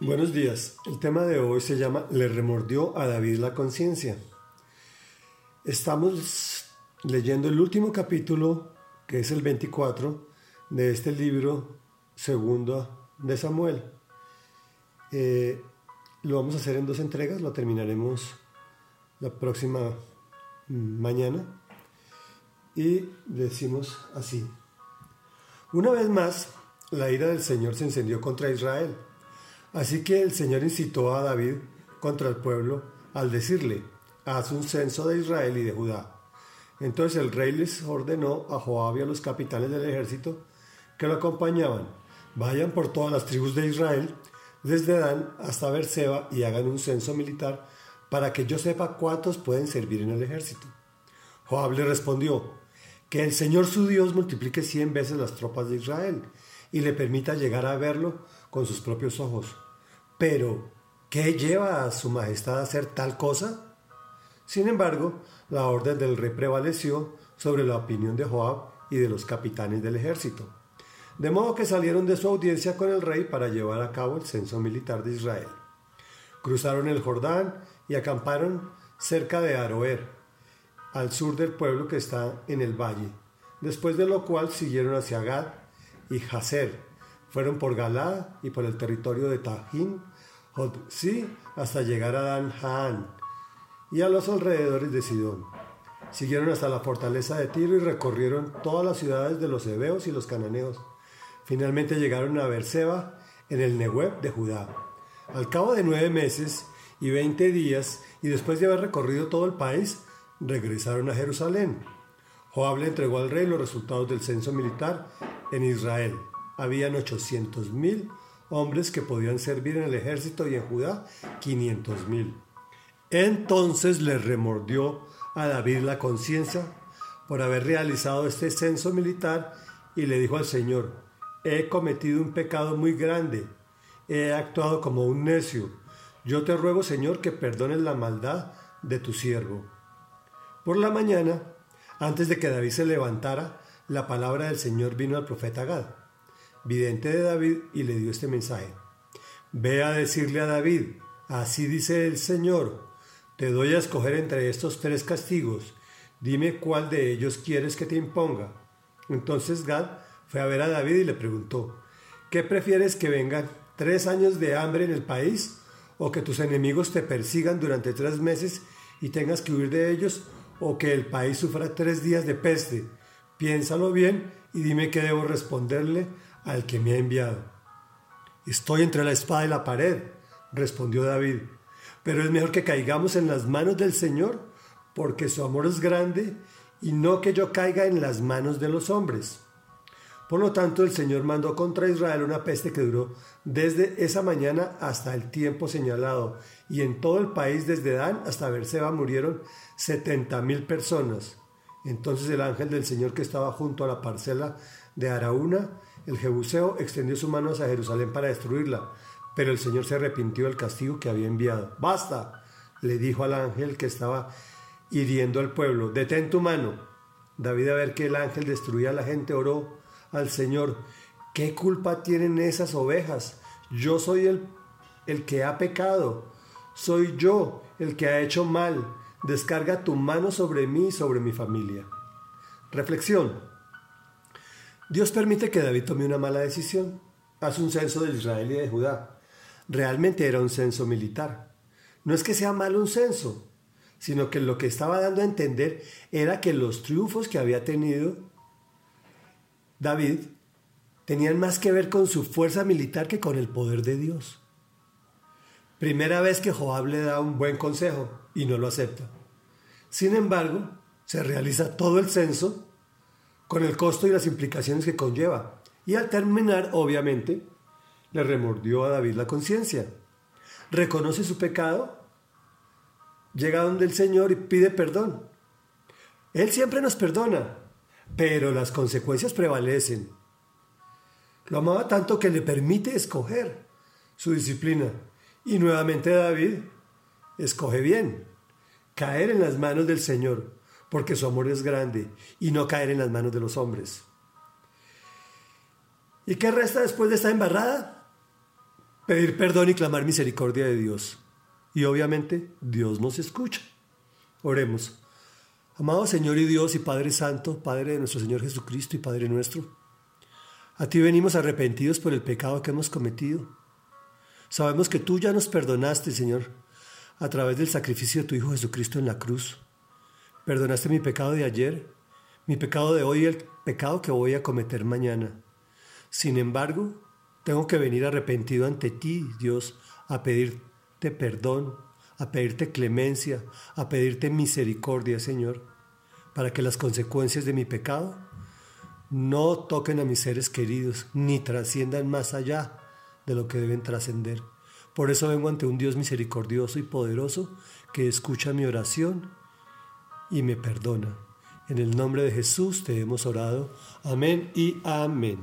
Buenos días. El tema de hoy se llama Le remordió a David la conciencia. Estamos leyendo el último capítulo, que es el 24, de este libro segundo de Samuel. Eh, lo vamos a hacer en dos entregas, lo terminaremos la próxima mm, mañana. Y decimos así. Una vez más, la ira del Señor se encendió contra Israel. Así que el Señor incitó a David contra el pueblo al decirle, haz un censo de Israel y de Judá. Entonces el rey les ordenó a Joab y a los capitanes del ejército que lo acompañaban, vayan por todas las tribus de Israel, desde Dan hasta Berseba, y hagan un censo militar para que yo sepa cuántos pueden servir en el ejército. Joab le respondió, que el Señor su Dios multiplique cien veces las tropas de Israel y le permita llegar a verlo con sus propios ojos. Pero, ¿qué lleva a su majestad a hacer tal cosa? Sin embargo, la orden del rey prevaleció sobre la opinión de Joab y de los capitanes del ejército. De modo que salieron de su audiencia con el rey para llevar a cabo el censo militar de Israel. Cruzaron el Jordán y acamparon cerca de Aroer, al sur del pueblo que está en el valle, después de lo cual siguieron hacia Gad y Hazer. Fueron por Galá y por el territorio de Tajín, Jodsi, hasta llegar a Dan Haan y a los alrededores de Sidón. Siguieron hasta la fortaleza de Tiro y recorrieron todas las ciudades de los hebeos y los cananeos. Finalmente llegaron a Berseba en el Nehueb de Judá. Al cabo de nueve meses y veinte días, y después de haber recorrido todo el país, regresaron a Jerusalén. Joab le entregó al rey los resultados del censo militar en Israel. Habían 800.000 hombres que podían servir en el ejército y en Judá 500.000. Entonces le remordió a David la conciencia por haber realizado este censo militar y le dijo al Señor, he cometido un pecado muy grande, he actuado como un necio, yo te ruego Señor que perdones la maldad de tu siervo. Por la mañana, antes de que David se levantara, la palabra del Señor vino al profeta Gad, vidente de David, y le dio este mensaje. Ve a decirle a David, así dice el Señor, te doy a escoger entre estos tres castigos, dime cuál de ellos quieres que te imponga. Entonces Gad fue a ver a David y le preguntó, ¿qué prefieres que vengan tres años de hambre en el país o que tus enemigos te persigan durante tres meses y tengas que huir de ellos o que el país sufra tres días de peste. Piénsalo bien y dime qué debo responderle al que me ha enviado. Estoy entre la espada y la pared, respondió David, pero es mejor que caigamos en las manos del Señor, porque su amor es grande, y no que yo caiga en las manos de los hombres. Por lo tanto, el Señor mandó contra Israel una peste que duró desde esa mañana hasta el tiempo señalado, y en todo el país desde Dan hasta Berseba murieron setenta mil personas. Entonces el ángel del Señor que estaba junto a la parcela de Araúna, el Jebuseo, extendió su mano hacia Jerusalén para destruirla, pero el Señor se arrepintió del castigo que había enviado. ¡Basta! le dijo al ángel que estaba hiriendo al pueblo, detén tu mano. David a ver que el ángel destruía a la gente oró al Señor, ¿qué culpa tienen esas ovejas? Yo soy el, el que ha pecado, soy yo el que ha hecho mal, descarga tu mano sobre mí y sobre mi familia. Reflexión. Dios permite que David tome una mala decisión. Hace un censo de Israel y de Judá. Realmente era un censo militar. No es que sea malo un censo, sino que lo que estaba dando a entender era que los triunfos que había tenido David tenían más que ver con su fuerza militar que con el poder de Dios. Primera vez que Joab le da un buen consejo y no lo acepta. Sin embargo, se realiza todo el censo con el costo y las implicaciones que conlleva. Y al terminar, obviamente, le remordió a David la conciencia. Reconoce su pecado, llega donde el Señor y pide perdón. Él siempre nos perdona, pero las consecuencias prevalecen. Lo amaba tanto que le permite escoger su disciplina. Y nuevamente David escoge bien, caer en las manos del Señor, porque su amor es grande, y no caer en las manos de los hombres. ¿Y qué resta después de esta embarrada? pedir perdón y clamar misericordia de Dios. Y obviamente Dios nos escucha. Oremos. Amado Señor y Dios y Padre Santo, Padre de nuestro Señor Jesucristo y Padre nuestro, a ti venimos arrepentidos por el pecado que hemos cometido. Sabemos que tú ya nos perdonaste, Señor, a través del sacrificio de tu Hijo Jesucristo en la cruz. Perdonaste mi pecado de ayer, mi pecado de hoy y el pecado que voy a cometer mañana. Sin embargo, tengo que venir arrepentido ante ti, Dios, a pedirte perdón, a pedirte clemencia, a pedirte misericordia, Señor, para que las consecuencias de mi pecado no toquen a mis seres queridos, ni trasciendan más allá de lo que deben trascender. Por eso vengo ante un Dios misericordioso y poderoso que escucha mi oración y me perdona. En el nombre de Jesús te hemos orado. Amén y amén.